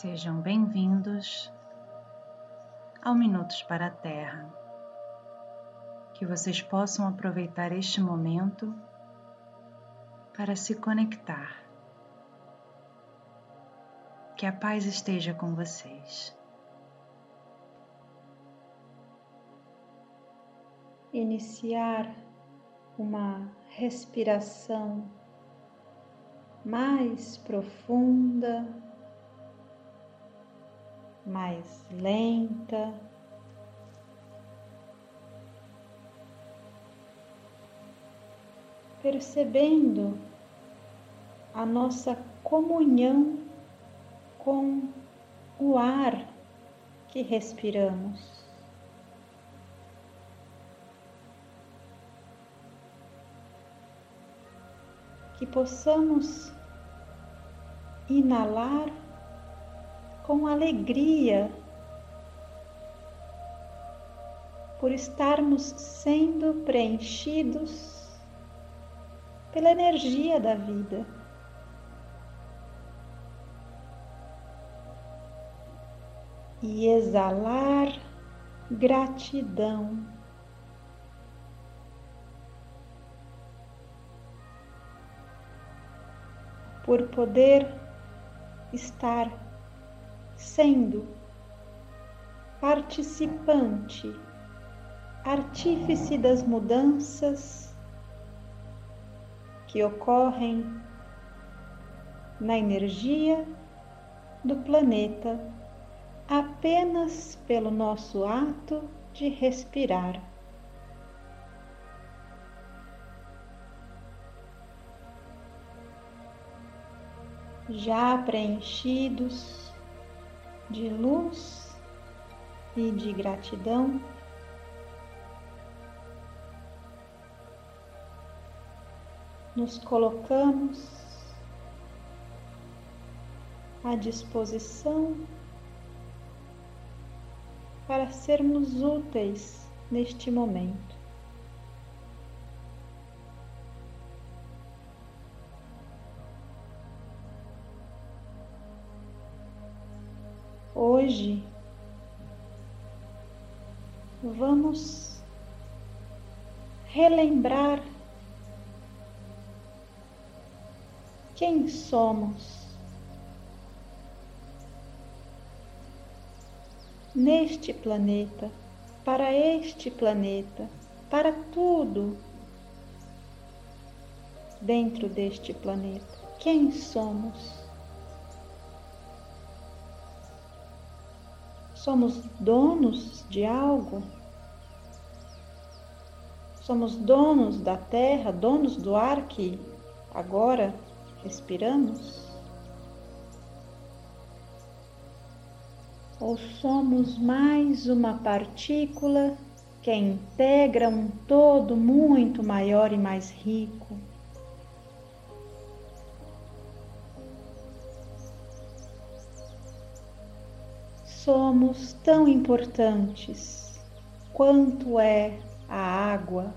Sejam bem-vindos ao Minutos para a Terra. Que vocês possam aproveitar este momento para se conectar. Que a paz esteja com vocês. Iniciar uma respiração mais profunda mais lenta. Percebendo a nossa comunhão com o ar que respiramos. Que possamos inalar com alegria por estarmos sendo preenchidos pela energia da vida. E exalar gratidão. Por poder estar sendo participante, artífice das mudanças que ocorrem na energia do planeta apenas pelo nosso ato de respirar. Já preenchidos de luz e de gratidão. Nos colocamos à disposição para sermos úteis neste momento. Hoje vamos relembrar quem somos neste planeta, para este planeta, para tudo dentro deste planeta. Quem somos? Somos donos de algo? Somos donos da terra, donos do ar que agora respiramos? Ou somos mais uma partícula que integra um todo muito maior e mais rico? Somos tão importantes quanto é a água.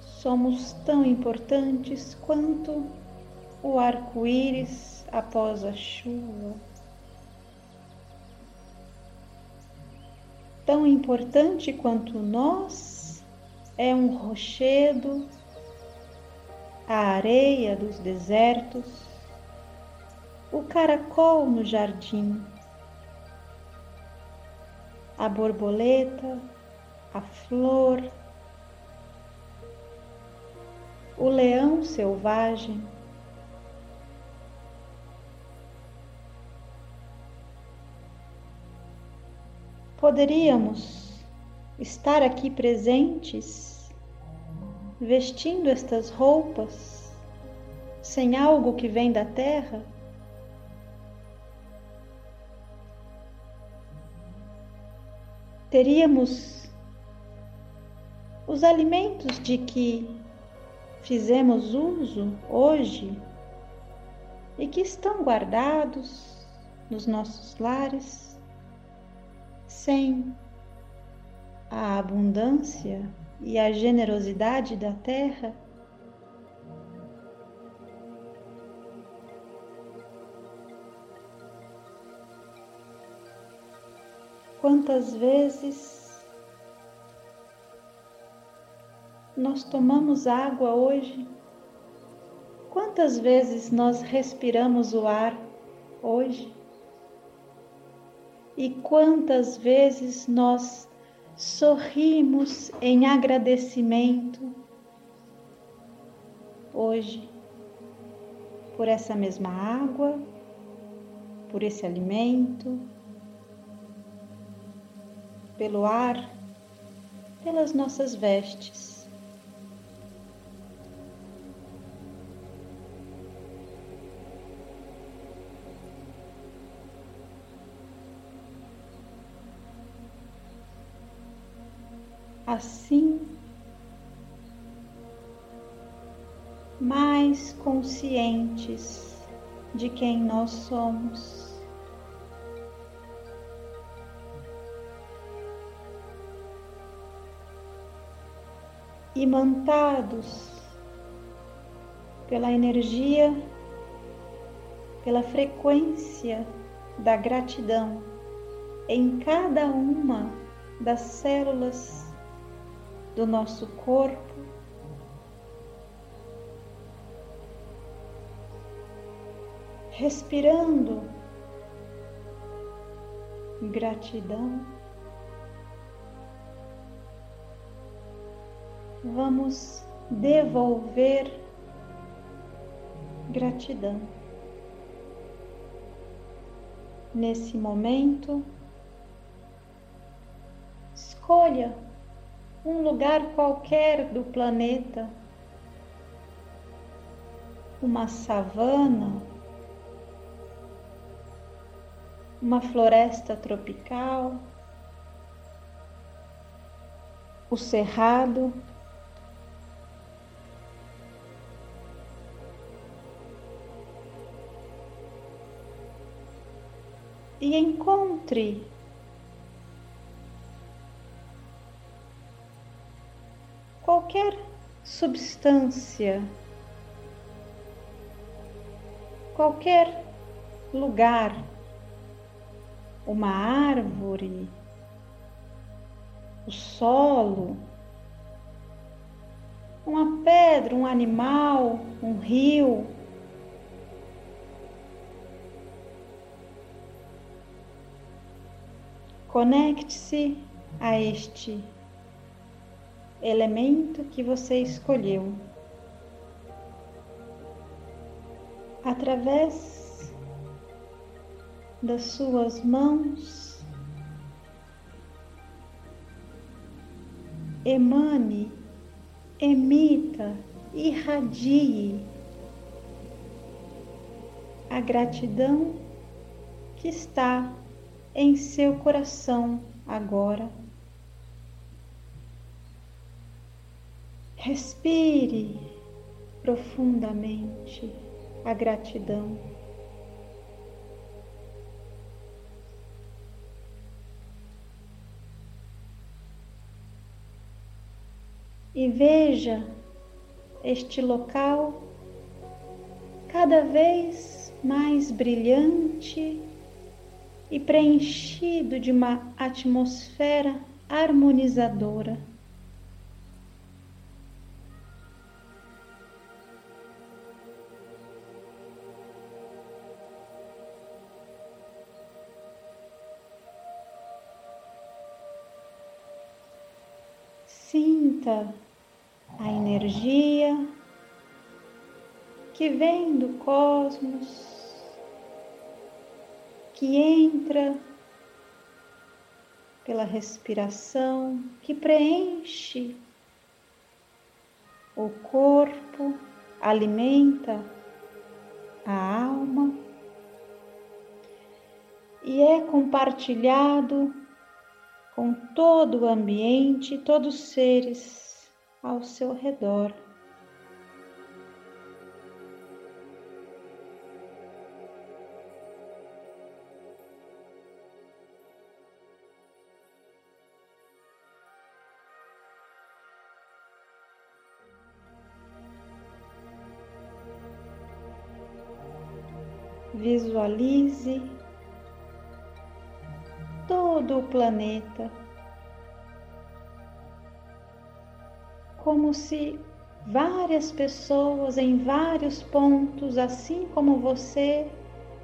Somos tão importantes quanto o arco-íris após a chuva. Tão importante quanto nós é um rochedo, a areia dos desertos, o caracol no jardim, a borboleta, a flor, o leão selvagem. Poderíamos estar aqui presentes, vestindo estas roupas, sem algo que vem da terra? Teríamos os alimentos de que fizemos uso hoje e que estão guardados nos nossos lares, sem a abundância e a generosidade da terra, Quantas vezes nós tomamos água hoje? Quantas vezes nós respiramos o ar hoje? E quantas vezes nós sorrimos em agradecimento hoje por essa mesma água, por esse alimento, pelo ar, pelas nossas vestes. Assim, mais conscientes de quem nós somos. Imantados pela energia, pela frequência da gratidão em cada uma das células do nosso corpo. Respirando gratidão. Vamos devolver gratidão. Nesse momento, escolha um lugar qualquer do planeta, uma savana, uma floresta tropical, o cerrado. E encontre qualquer substância, qualquer lugar, uma árvore, o solo, uma pedra, um animal, um rio. Conecte-se a este elemento que você escolheu. Através das suas mãos, emane, emita, irradie a gratidão que está em seu coração agora. Respire profundamente a gratidão. E veja este local cada vez mais brilhante e preenchido de uma atmosfera harmonizadora. Sinta a energia que vem do cosmos, que entra pela respiração, que preenche o corpo, alimenta a alma e é compartilhado com todo o ambiente, todos os seres ao seu redor. Visualize todo o planeta, como se várias pessoas em vários pontos, assim como você,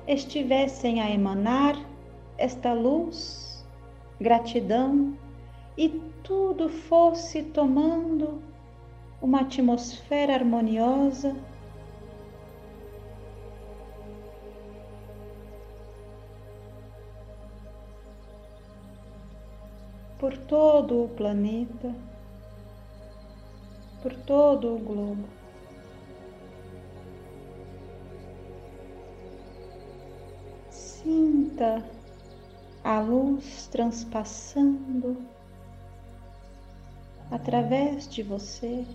estivessem a emanar esta luz, gratidão e tudo fosse tomando uma atmosfera harmoniosa. Por todo o planeta, por todo o globo. Sinta a luz transpassando através de você.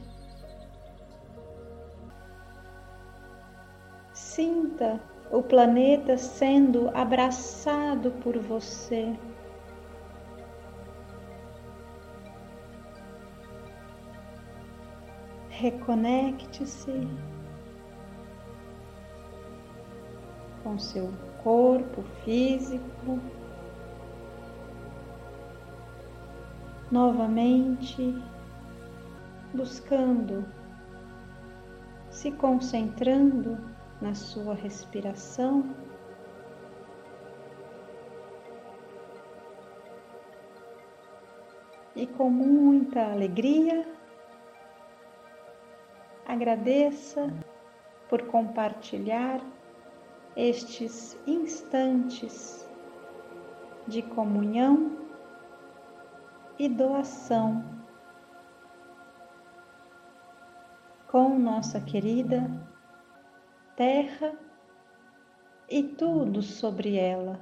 Sinta o planeta sendo abraçado por você. Reconecte-se com seu corpo físico. Novamente, buscando, se concentrando na sua respiração. E com muita alegria, agradeça por compartilhar estes instantes de comunhão e doação com nossa querida Terra e tudo sobre ela.